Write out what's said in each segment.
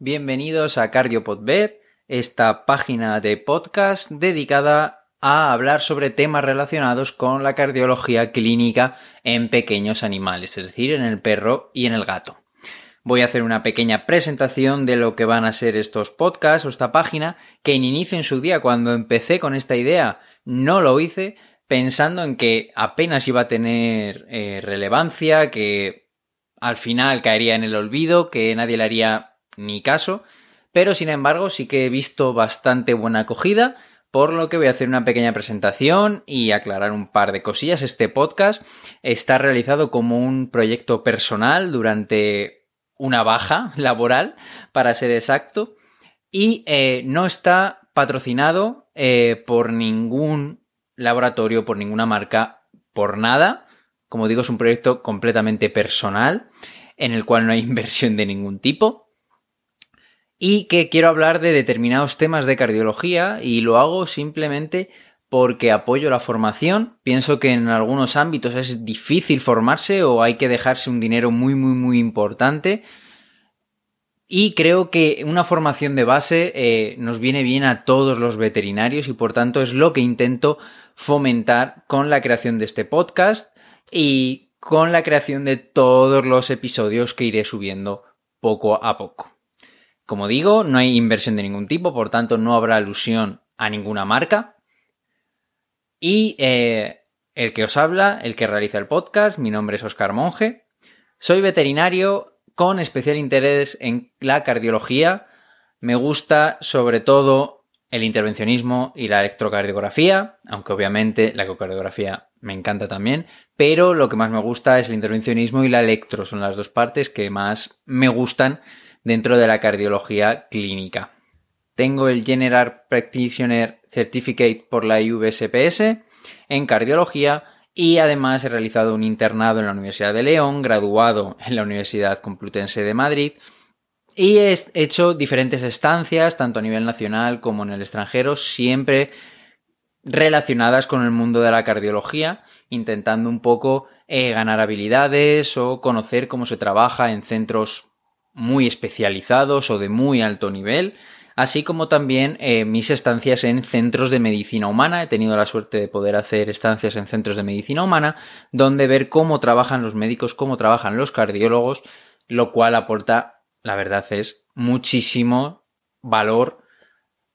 Bienvenidos a CardioPodBet, esta página de podcast dedicada a hablar sobre temas relacionados con la cardiología clínica en pequeños animales, es decir, en el perro y en el gato. Voy a hacer una pequeña presentación de lo que van a ser estos podcasts o esta página, que en inicio en su día, cuando empecé con esta idea, no lo hice, pensando en que apenas iba a tener eh, relevancia, que al final caería en el olvido, que nadie le haría ni caso, pero sin embargo sí que he visto bastante buena acogida, por lo que voy a hacer una pequeña presentación y aclarar un par de cosillas. Este podcast está realizado como un proyecto personal durante una baja laboral, para ser exacto, y eh, no está patrocinado eh, por ningún laboratorio, por ninguna marca, por nada. Como digo, es un proyecto completamente personal en el cual no hay inversión de ningún tipo y que quiero hablar de determinados temas de cardiología y lo hago simplemente porque apoyo la formación. Pienso que en algunos ámbitos es difícil formarse o hay que dejarse un dinero muy muy muy importante. Y creo que una formación de base eh, nos viene bien a todos los veterinarios y por tanto es lo que intento fomentar con la creación de este podcast y con la creación de todos los episodios que iré subiendo poco a poco. Como digo, no hay inversión de ningún tipo, por tanto no habrá alusión a ninguna marca. Y eh, el que os habla, el que realiza el podcast, mi nombre es Oscar Monge. Soy veterinario con especial interés en la cardiología. Me gusta sobre todo el intervencionismo y la electrocardiografía, aunque obviamente la ecocardiografía me encanta también, pero lo que más me gusta es el intervencionismo y la electro, son las dos partes que más me gustan dentro de la cardiología clínica. Tengo el General Practitioner Certificate por la USPS en cardiología y además he realizado un internado en la Universidad de León, graduado en la Universidad Complutense de Madrid y he hecho diferentes estancias, tanto a nivel nacional como en el extranjero, siempre relacionadas con el mundo de la cardiología, intentando un poco eh, ganar habilidades o conocer cómo se trabaja en centros muy especializados o de muy alto nivel, así como también eh, mis estancias en centros de medicina humana. He tenido la suerte de poder hacer estancias en centros de medicina humana, donde ver cómo trabajan los médicos, cómo trabajan los cardiólogos, lo cual aporta, la verdad es, muchísimo valor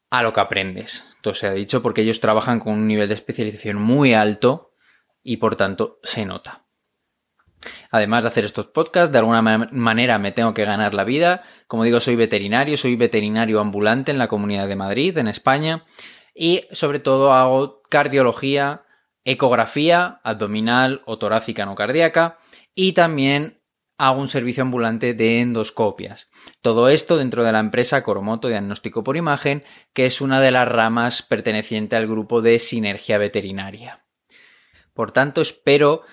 a lo que aprendes. Entonces se ha dicho porque ellos trabajan con un nivel de especialización muy alto y por tanto se nota. Además de hacer estos podcasts, de alguna manera me tengo que ganar la vida. Como digo, soy veterinario, soy veterinario ambulante en la Comunidad de Madrid, en España, y sobre todo hago cardiología, ecografía abdominal o torácica no cardíaca, y también hago un servicio ambulante de endoscopias. Todo esto dentro de la empresa Coromoto Diagnóstico por Imagen, que es una de las ramas perteneciente al grupo de Sinergia Veterinaria. Por tanto, espero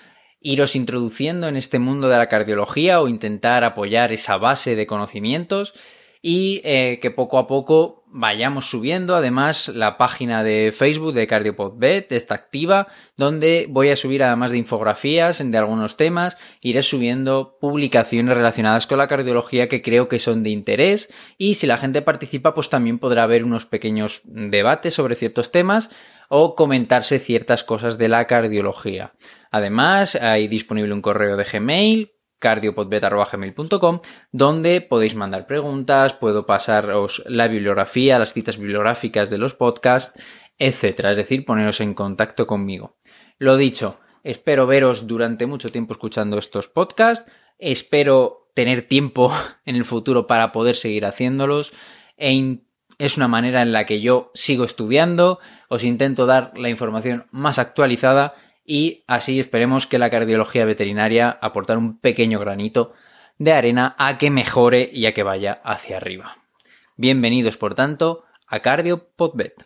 iros introduciendo en este mundo de la cardiología o intentar apoyar esa base de conocimientos y eh, que poco a poco vayamos subiendo. Además, la página de Facebook de CardioPodBet está activa, donde voy a subir además de infografías de algunos temas, iré subiendo publicaciones relacionadas con la cardiología que creo que son de interés y si la gente participa, pues también podrá haber unos pequeños debates sobre ciertos temas o comentarse ciertas cosas de la cardiología. Además, hay disponible un correo de Gmail cardiopodbet.gmail.com donde podéis mandar preguntas, puedo pasaros la bibliografía, las citas bibliográficas de los podcasts, etcétera, es decir, poneros en contacto conmigo. Lo dicho, espero veros durante mucho tiempo escuchando estos podcasts, espero tener tiempo en el futuro para poder seguir haciéndolos e es una manera en la que yo sigo estudiando, os intento dar la información más actualizada y así esperemos que la cardiología veterinaria aportar un pequeño granito de arena a que mejore y a que vaya hacia arriba. Bienvenidos, por tanto, a Cardio Podbet.